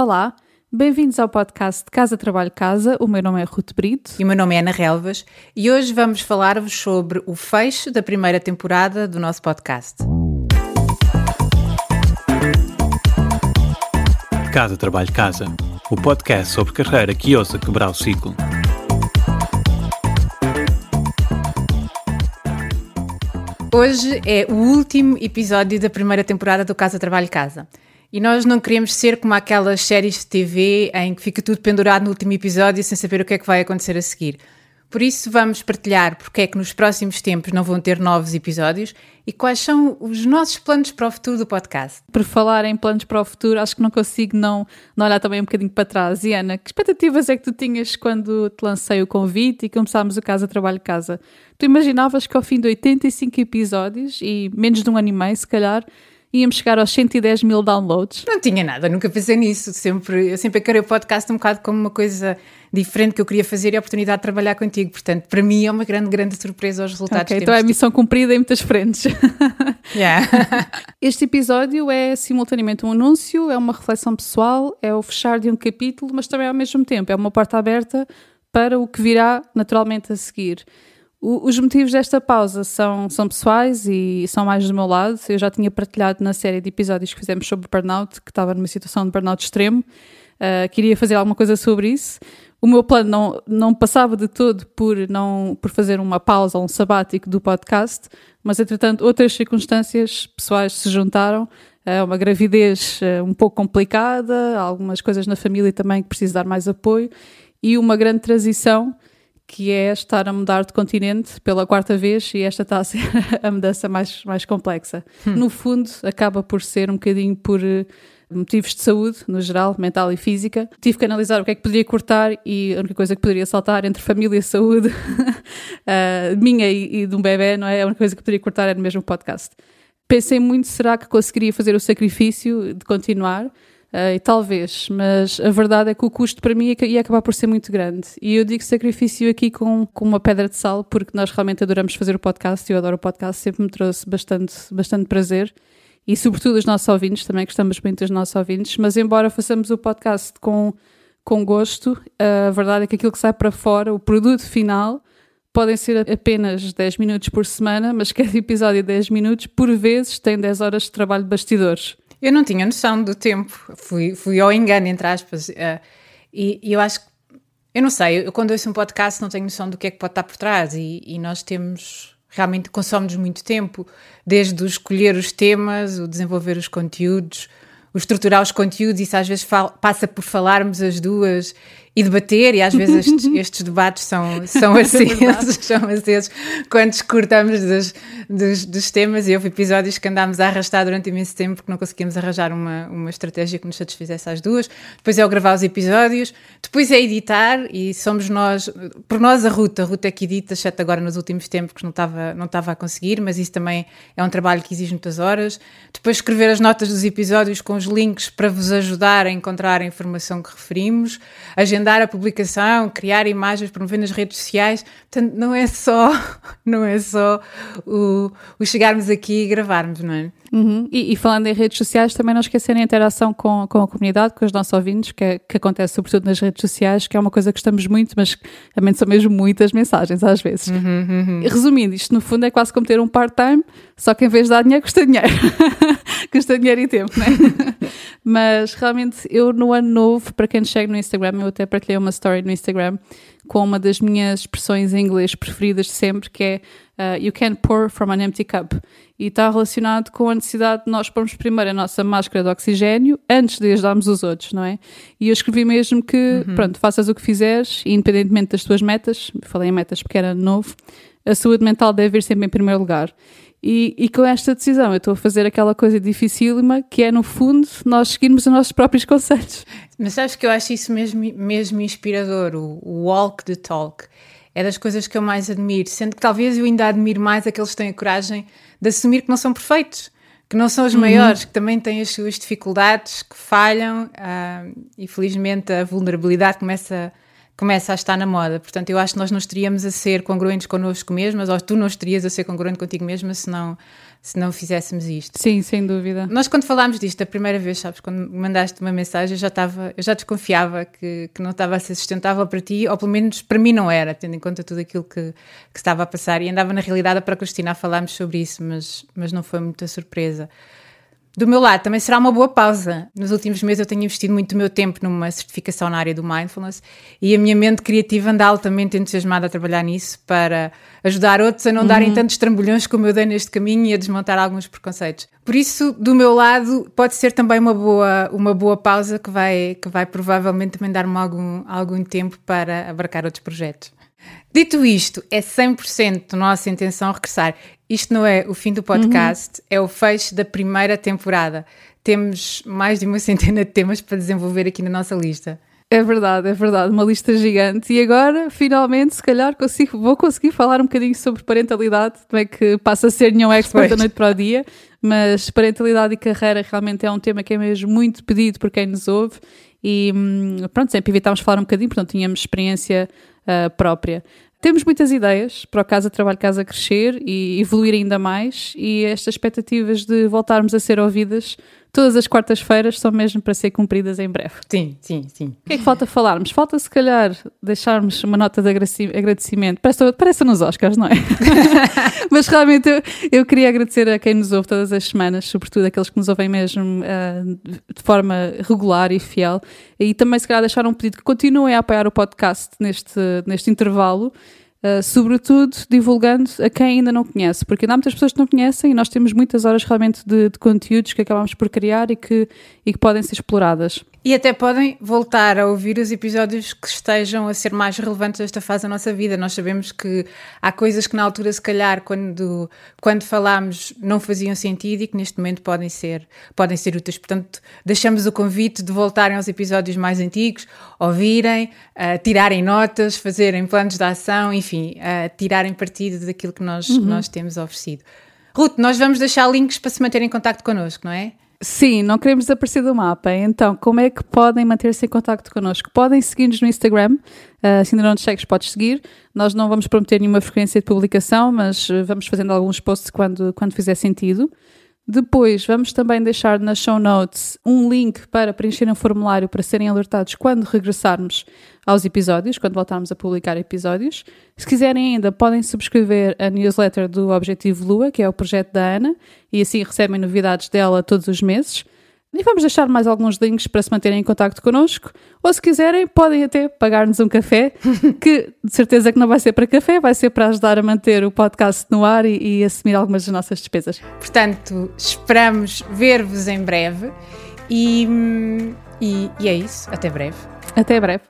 Olá, bem-vindos ao podcast Casa Trabalho Casa. O meu nome é Ruth Brito. E o meu nome é Ana Relvas e hoje vamos falar-vos sobre o fecho da primeira temporada do nosso podcast. Casa Trabalho Casa, o podcast sobre carreira que ousa quebrar o ciclo. Hoje é o último episódio da primeira temporada do Casa Trabalho Casa. E nós não queremos ser como aquelas séries de TV em que fica tudo pendurado no último episódio sem saber o que é que vai acontecer a seguir. Por isso, vamos partilhar porque é que nos próximos tempos não vão ter novos episódios e quais são os nossos planos para o futuro do podcast. Por falar em planos para o futuro, acho que não consigo não, não olhar também um bocadinho para trás. E Ana, que expectativas é que tu tinhas quando te lancei o convite e começámos o Casa Trabalho Casa? Tu imaginavas que ao fim de 85 episódios e menos de um ano e meio, se calhar, íamos chegar aos 110 mil downloads. Não tinha nada, nunca pensei nisso. Sempre, eu sempre encarei o podcast um bocado como uma coisa diferente que eu queria fazer e a oportunidade de trabalhar contigo. Portanto, para mim é uma grande, grande surpresa os resultados okay, Então é missão cumprida em muitas frentes. Yeah. este episódio é simultaneamente um anúncio, é uma reflexão pessoal, é o fechar de um capítulo, mas também ao mesmo tempo é uma porta aberta para o que virá naturalmente a seguir. Os motivos desta pausa são, são pessoais e são mais do meu lado. Eu já tinha partilhado na série de episódios que fizemos sobre burnout, que estava numa situação de burnout extremo. Uh, queria fazer alguma coisa sobre isso. O meu plano não, não passava de todo por, não, por fazer uma pausa um sabático do podcast, mas entretanto outras circunstâncias pessoais se juntaram. Uh, uma gravidez uh, um pouco complicada, algumas coisas na família também que preciso dar mais apoio e uma grande transição que é estar a mudar de continente pela quarta vez e esta está a ser a mudança mais, mais complexa. Hum. No fundo, acaba por ser um bocadinho por eh, motivos de saúde, no geral, mental e física. Tive que analisar o que é que poderia cortar e a única coisa que poderia saltar entre família e saúde, uh, minha e, e de um bebê, não é? A única coisa que poderia cortar era mesmo o podcast. Pensei muito, será que conseguiria fazer o sacrifício de continuar? Uh, e talvez, mas a verdade é que o custo para mim ia acabar por ser muito grande. E eu digo sacrifício aqui com, com uma pedra de sal, porque nós realmente adoramos fazer o podcast eu adoro o podcast, sempre me trouxe bastante, bastante prazer. E sobretudo os nossos ouvintes, também gostamos muito dos nossos ouvintes, mas embora façamos o podcast com, com gosto, a verdade é que aquilo que sai para fora, o produto final, podem ser apenas 10 minutos por semana, mas cada episódio de 10 minutos, por vezes, tem 10 horas de trabalho de bastidores. Eu não tinha noção do tempo, fui, fui ao engano, entre aspas, uh, e, e, eu acho que, eu não sei, eu quando ouço um podcast não tenho noção do que é que pode estar por trás, e, e nós temos, realmente consomos muito tempo, desde o escolher os temas, o desenvolver os conteúdos, o estruturar os conteúdos, isso às vezes passa por falarmos as duas e debater, e às vezes estes, estes debates são, são acesos, são acesos quando escutamos dos, dos, dos, temas, e houve episódios que andámos a arrastar durante imenso tempo porque não conseguimos arranjar uma, uma estratégia que nos satisfizesse às duas, depois é o gravar os episódios, depois é editar, e somos nós, por nós a Ruta, a Ruta é que edita, exceto agora nos últimos tempos que não estava, não estava a conseguir, mas isso também é um trabalho que exige muitas horas, depois escrever as notas dos episódios com os links para vos ajudar a encontrar a informação que referimos, agendar a publicação, criar imagens, promover nas redes sociais. Portanto, não é só, não é só o, o chegarmos aqui e gravarmos, não é? Uhum. E, e, falando em redes sociais, também não esquecerem a interação com, com a comunidade, com os nossos ouvintes, que, é, que acontece sobretudo nas redes sociais, que é uma coisa que gostamos muito, mas também são mesmo muitas mensagens às vezes. Uhum, uhum. Resumindo, isto no fundo é quase como ter um part-time, só que em vez de dar dinheiro, custa dinheiro. custa dinheiro e tempo, não é? mas realmente eu no ano novo, para quem nos segue no Instagram, eu até partilhei uma story no Instagram com uma das minhas expressões em inglês preferidas de sempre, que é uh, You can pour from an empty cup. E está relacionado com a necessidade de nós pormos primeiro a nossa máscara de oxigênio antes de ajudarmos os outros, não é? E eu escrevi mesmo que, uhum. pronto, faças o que fizeres, independentemente das tuas metas, falei em metas porque era novo, a saúde mental deve vir sempre em primeiro lugar. E, e, com esta decisão eu estou a fazer aquela coisa dificílima que é, no fundo, nós seguirmos os nossos próprios conselhos. Mas sabes que eu acho isso mesmo, mesmo inspirador, o, o walk the talk. É das coisas que eu mais admiro, sendo que talvez eu ainda admiro mais aqueles que têm a coragem de assumir que não são perfeitos, que não são os uhum. maiores, que também têm as suas dificuldades, que falham uh, e felizmente a vulnerabilidade começa começa a estar na moda. Portanto, eu acho que nós não estaríamos a ser congruentes connosco mesmas, ou tu não estarias a ser congruente contigo mesma se não, se não fizéssemos isto. Sim, sem dúvida. Nós, quando falámos disto a primeira vez, sabes, quando mandaste uma mensagem, eu já, estava, eu já desconfiava que, que não estava a ser sustentável para ti, ou pelo menos para mim não era, tendo em conta tudo aquilo que, que estava a passar. E andava, na realidade, a procrastinar a falarmos sobre isso, mas, mas não foi muita surpresa. Do meu lado, também será uma boa pausa. Nos últimos meses eu tenho investido muito do meu tempo numa certificação na área do mindfulness e a minha mente criativa anda altamente entusiasmada a trabalhar nisso para ajudar outros a não uhum. darem tantos trambolhões como eu dei neste caminho e a desmontar alguns preconceitos. Por isso, do meu lado, pode ser também uma boa, uma boa pausa que vai, que vai provavelmente também dar-me algum, algum tempo para abarcar outros projetos. Dito isto, é 100% nossa intenção regressar. Isto não é o fim do podcast, uhum. é o fecho da primeira temporada. Temos mais de uma centena de temas para desenvolver aqui na nossa lista. É verdade, é verdade, uma lista gigante. E agora, finalmente, se calhar consigo, vou conseguir falar um bocadinho sobre parentalidade, não é que passa a ser nenhum expert da noite para o dia, mas parentalidade e carreira realmente é um tema que é mesmo muito pedido por quem nos ouve e hum, pronto, sempre evitámos falar um bocadinho, portanto tínhamos experiência uh, própria. Temos muitas ideias para o Casa Trabalho Casa crescer e evoluir ainda mais, e estas expectativas de voltarmos a ser ouvidas todas as quartas-feiras são mesmo para ser cumpridas em breve. Sim, sim, sim. O que é que falta falarmos? Falta, se calhar, deixarmos uma nota de agradecimento. Parece, parece nos Oscars, não é? Mas realmente eu, eu, queria agradecer a quem nos ouve todas as semanas, sobretudo aqueles que nos ouvem mesmo uh, de forma regular e fiel. E também, se calhar, deixar um pedido que continuem a apoiar o podcast neste, neste intervalo. Uh, sobretudo divulgando a quem ainda não conhece, porque ainda há muitas pessoas que não conhecem e nós temos muitas horas realmente de, de conteúdos que acabamos por criar e que, e que podem ser exploradas. E até podem voltar a ouvir os episódios que estejam a ser mais relevantes desta fase da nossa vida. Nós sabemos que há coisas que na altura, se calhar, quando, quando falámos, não faziam sentido e que neste momento podem ser, podem ser úteis. Portanto, deixamos o convite de voltarem aos episódios mais antigos, ouvirem, uh, tirarem notas, fazerem planos de ação, enfim, uh, tirarem partido daquilo que nós, uhum. nós temos oferecido. Ruth, nós vamos deixar links para se manterem em contato connosco, não é? Sim, não queremos desaparecer do mapa. Então, como é que podem manter-se em contato connosco? Podem seguir-nos no Instagram. Uh, se ainda não nos segues, podes seguir. Nós não vamos prometer nenhuma frequência de publicação, mas uh, vamos fazendo alguns posts quando, quando fizer sentido. Depois, vamos também deixar nas show notes um link para preencher um formulário para serem alertados quando regressarmos aos episódios, quando voltarmos a publicar episódios. Se quiserem ainda, podem subscrever a newsletter do Objetivo Lua, que é o projeto da Ana, e assim recebem novidades dela todos os meses. E vamos deixar mais alguns links para se manterem em contato connosco. Ou se quiserem, podem até pagar-nos um café, que de certeza que não vai ser para café, vai ser para ajudar a manter o podcast no ar e, e assumir algumas das nossas despesas. Portanto, esperamos ver-vos em breve e, e, e é isso. Até breve. Até breve.